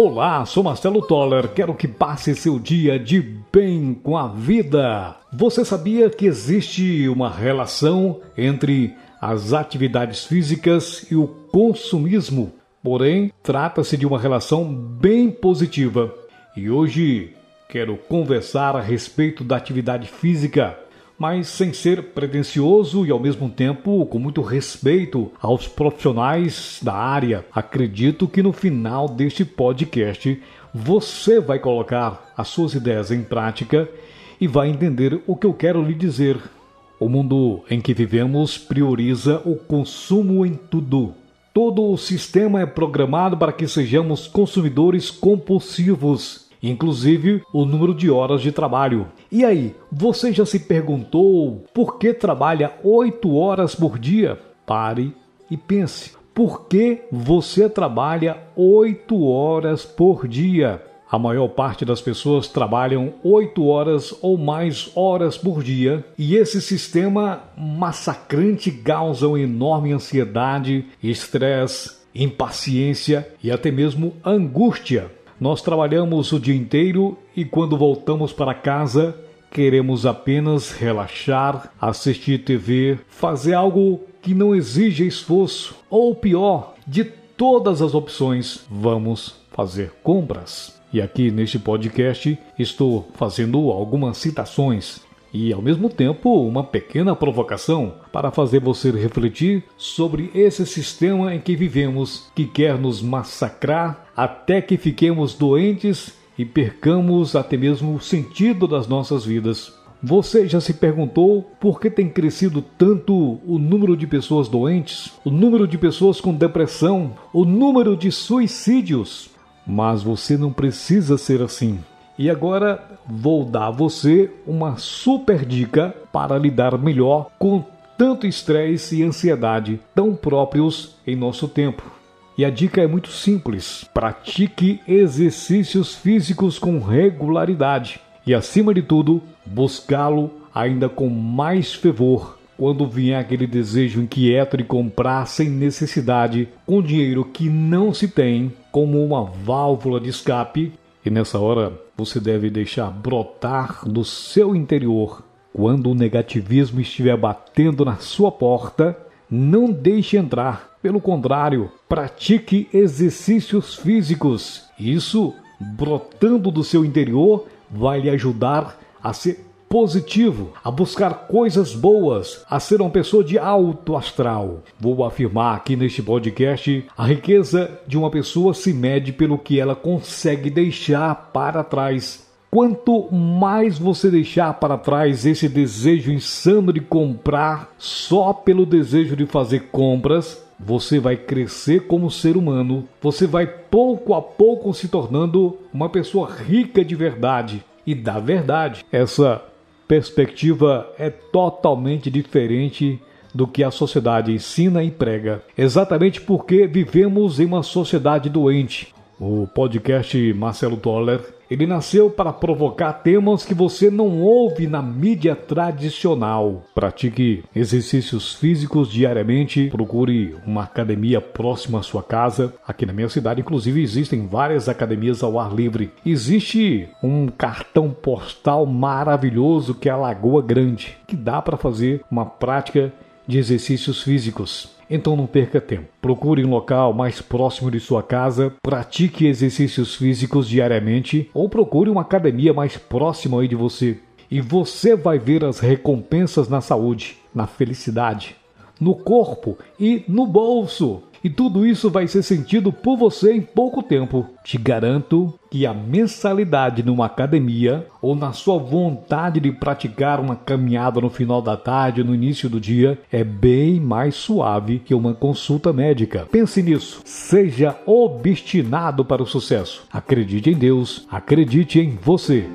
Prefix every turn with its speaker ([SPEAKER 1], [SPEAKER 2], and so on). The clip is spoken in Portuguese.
[SPEAKER 1] Olá, sou Marcelo Toller. Quero que passe seu dia de bem com a vida. Você sabia que existe uma relação entre as atividades físicas e o consumismo? Porém, trata-se de uma relação bem positiva. E hoje quero conversar a respeito da atividade física mas sem ser pretensioso e ao mesmo tempo com muito respeito aos profissionais da área. Acredito que no final deste podcast você vai colocar as suas ideias em prática e vai entender o que eu quero lhe dizer. O mundo em que vivemos prioriza o consumo em tudo. Todo o sistema é programado para que sejamos consumidores compulsivos inclusive o número de horas de trabalho. E aí, você já se perguntou por que trabalha 8 horas por dia? Pare e pense. Por que você trabalha 8 horas por dia? A maior parte das pessoas trabalham 8 horas ou mais horas por dia, e esse sistema massacrante causa uma enorme ansiedade, estresse, impaciência e até mesmo angústia. Nós trabalhamos o dia inteiro e quando voltamos para casa, queremos apenas relaxar, assistir TV, fazer algo que não exige esforço, ou pior, de todas as opções, vamos fazer compras. E aqui neste podcast estou fazendo algumas citações e, ao mesmo tempo, uma pequena provocação para fazer você refletir sobre esse sistema em que vivemos, que quer nos massacrar até que fiquemos doentes e percamos até mesmo o sentido das nossas vidas. Você já se perguntou por que tem crescido tanto o número de pessoas doentes, o número de pessoas com depressão, o número de suicídios? Mas você não precisa ser assim. E agora vou dar a você uma super dica para lidar melhor com tanto estresse e ansiedade tão próprios em nosso tempo. E a dica é muito simples: pratique exercícios físicos com regularidade. E, acima de tudo, buscá-lo ainda com mais fervor. Quando vier aquele desejo inquieto de comprar sem necessidade, com dinheiro que não se tem, como uma válvula de escape e nessa hora você deve deixar brotar do seu interior. Quando o negativismo estiver batendo na sua porta, não deixe entrar. Pelo contrário, pratique exercícios físicos. Isso, brotando do seu interior, vai lhe ajudar a ser positivo, a buscar coisas boas, a ser uma pessoa de alto astral. Vou afirmar aqui neste podcast: a riqueza de uma pessoa se mede pelo que ela consegue deixar para trás. Quanto mais você deixar para trás esse desejo insano de comprar só pelo desejo de fazer compras, você vai crescer como ser humano, você vai pouco a pouco se tornando uma pessoa rica de verdade e da verdade. Essa perspectiva é totalmente diferente do que a sociedade ensina e prega, exatamente porque vivemos em uma sociedade doente. O podcast Marcelo Toller ele nasceu para provocar temas que você não ouve na mídia tradicional. Pratique exercícios físicos diariamente, procure uma academia próxima à sua casa. Aqui na minha cidade, inclusive, existem várias academias ao ar livre. Existe um cartão postal maravilhoso que é a Lagoa Grande, que dá para fazer uma prática de exercícios físicos. Então não perca tempo. Procure um local mais próximo de sua casa, pratique exercícios físicos diariamente ou procure uma academia mais próxima aí de você. E você vai ver as recompensas na saúde, na felicidade, no corpo e no bolso. E tudo isso vai ser sentido por você em pouco tempo. Te garanto que a mensalidade numa academia ou na sua vontade de praticar uma caminhada no final da tarde, no início do dia, é bem mais suave que uma consulta médica. Pense nisso. Seja obstinado para o sucesso. Acredite em Deus, acredite em você.